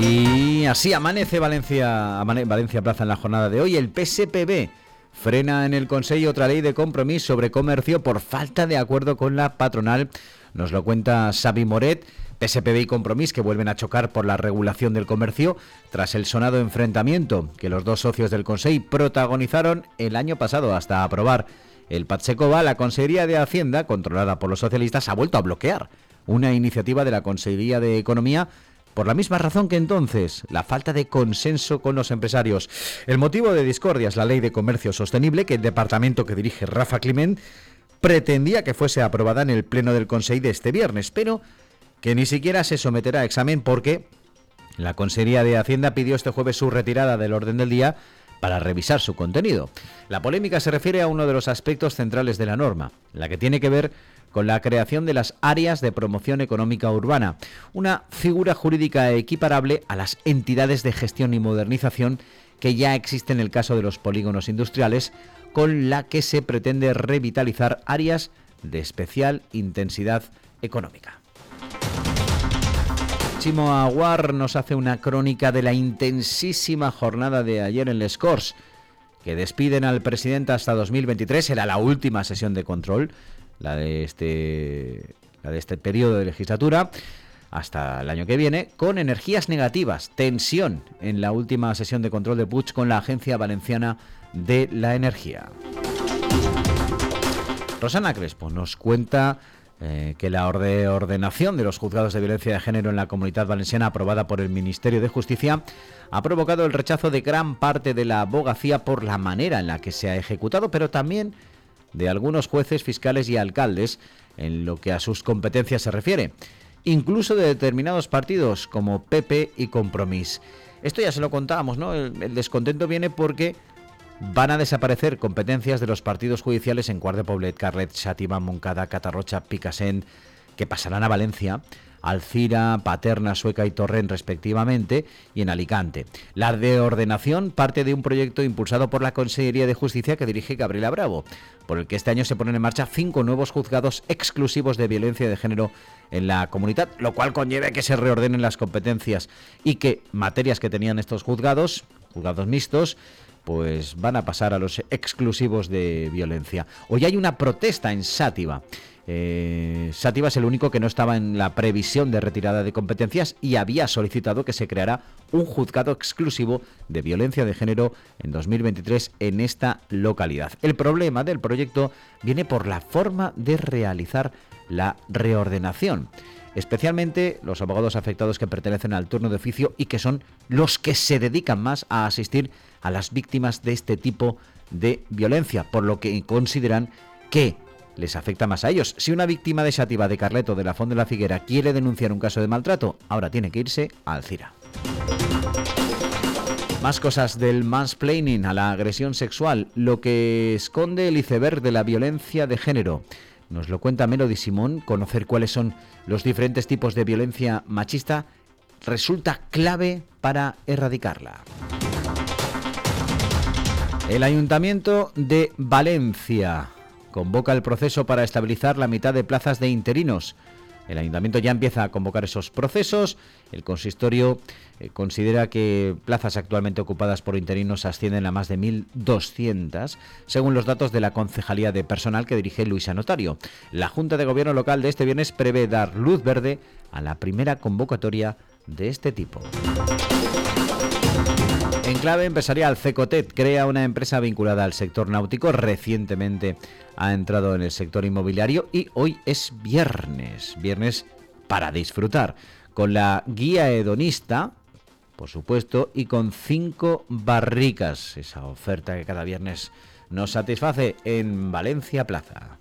Y así amanece Valencia, Valencia Plaza en la jornada de hoy. El PSPB frena en el Consejo otra ley de compromiso sobre comercio por falta de acuerdo con la patronal. Nos lo cuenta Xavi Moret. PSPB y Compromís que vuelven a chocar por la regulación del comercio tras el sonado enfrentamiento que los dos socios del Consejo protagonizaron el año pasado hasta aprobar el Patsecova, la Consejería de Hacienda, controlada por los socialistas, ha vuelto a bloquear una iniciativa de la Consejería de Economía por la misma razón que entonces, la falta de consenso con los empresarios. El motivo de discordia es la ley de comercio sostenible que el departamento que dirige Rafa Climent pretendía que fuese aprobada en el pleno del Consejo de este viernes, pero que ni siquiera se someterá a examen porque la Consejería de Hacienda pidió este jueves su retirada del orden del día para revisar su contenido. La polémica se refiere a uno de los aspectos centrales de la norma, la que tiene que ver con la creación de las áreas de promoción económica urbana, una figura jurídica equiparable a las entidades de gestión y modernización que ya existe en el caso de los polígonos industriales, con la que se pretende revitalizar áreas de especial intensidad económica. Aguar nos hace una crónica de la intensísima jornada de ayer en Les Corts, que despiden al presidente hasta 2023, era la última sesión de control, la de este, la de este periodo de legislatura, hasta el año que viene, con energías negativas, tensión en la última sesión de control de Puig con la Agencia Valenciana de la Energía. Rosana Crespo nos cuenta eh, que la ordenación de los juzgados de violencia de género en la comunidad valenciana aprobada por el Ministerio de Justicia ha provocado el rechazo de gran parte de la abogacía por la manera en la que se ha ejecutado, pero también de algunos jueces, fiscales y alcaldes en lo que a sus competencias se refiere, incluso de determinados partidos como PP y Compromís. Esto ya se lo contábamos, ¿no? El, descontento viene porque van a desaparecer competencias de los partidos judiciales en Cuart de Poblet, Carlet, Xàtiva, Moncada, Catarrocha, Picassent, que pasarán a Valencia Alcira, Paterna, Sueca y Torrent respectivamente, y en Alicante. La de ordenación parte de un proyecto impulsado por la Consejería de Justicia que dirige Gabriela Bravo, por el que este año se ponen en marcha cinco nuevos juzgados exclusivos de violencia de género en la comunidad, lo cual conlleva que se reordenen las competencias y que materias que tenían estos juzgados, juzgados mixtos, pues van a pasar a los exclusivos de violencia. Hoy hay una protesta en Sátiva. Eh, Sátiva es el único que no estaba en la previsión de retirada de competencias y había solicitado que se creara un juzgado exclusivo de violencia de género en 2023 en esta localidad. El problema del proyecto viene por la forma de realizar la reordenación especialmente los abogados afectados que pertenecen al turno de oficio y que son los que se dedican más a asistir a las víctimas de este tipo de violencia, por lo que consideran que les afecta más a ellos. Si una víctima de Sativa de Carleto de la Fond de la Figuera quiere denunciar un caso de maltrato, ahora tiene que irse a Alcira. Más cosas del mansplaining a la agresión sexual, lo que esconde el iceberg de la violencia de género. Nos lo cuenta Melody Simón, conocer cuáles son los diferentes tipos de violencia machista resulta clave para erradicarla. El Ayuntamiento de Valencia convoca el proceso para estabilizar la mitad de plazas de interinos. El ayuntamiento ya empieza a convocar esos procesos. El consistorio eh, considera que plazas actualmente ocupadas por interinos ascienden a más de 1.200, según los datos de la Concejalía de Personal que dirige Luisa Notario. La Junta de Gobierno local de este viernes prevé dar luz verde a la primera convocatoria de este tipo. En clave empresarial, Cecotet crea una empresa vinculada al sector náutico. Recientemente ha entrado en el sector inmobiliario y hoy es viernes. Viernes para disfrutar. Con la guía hedonista, por supuesto, y con cinco barricas. Esa oferta que cada viernes nos satisface en Valencia Plaza.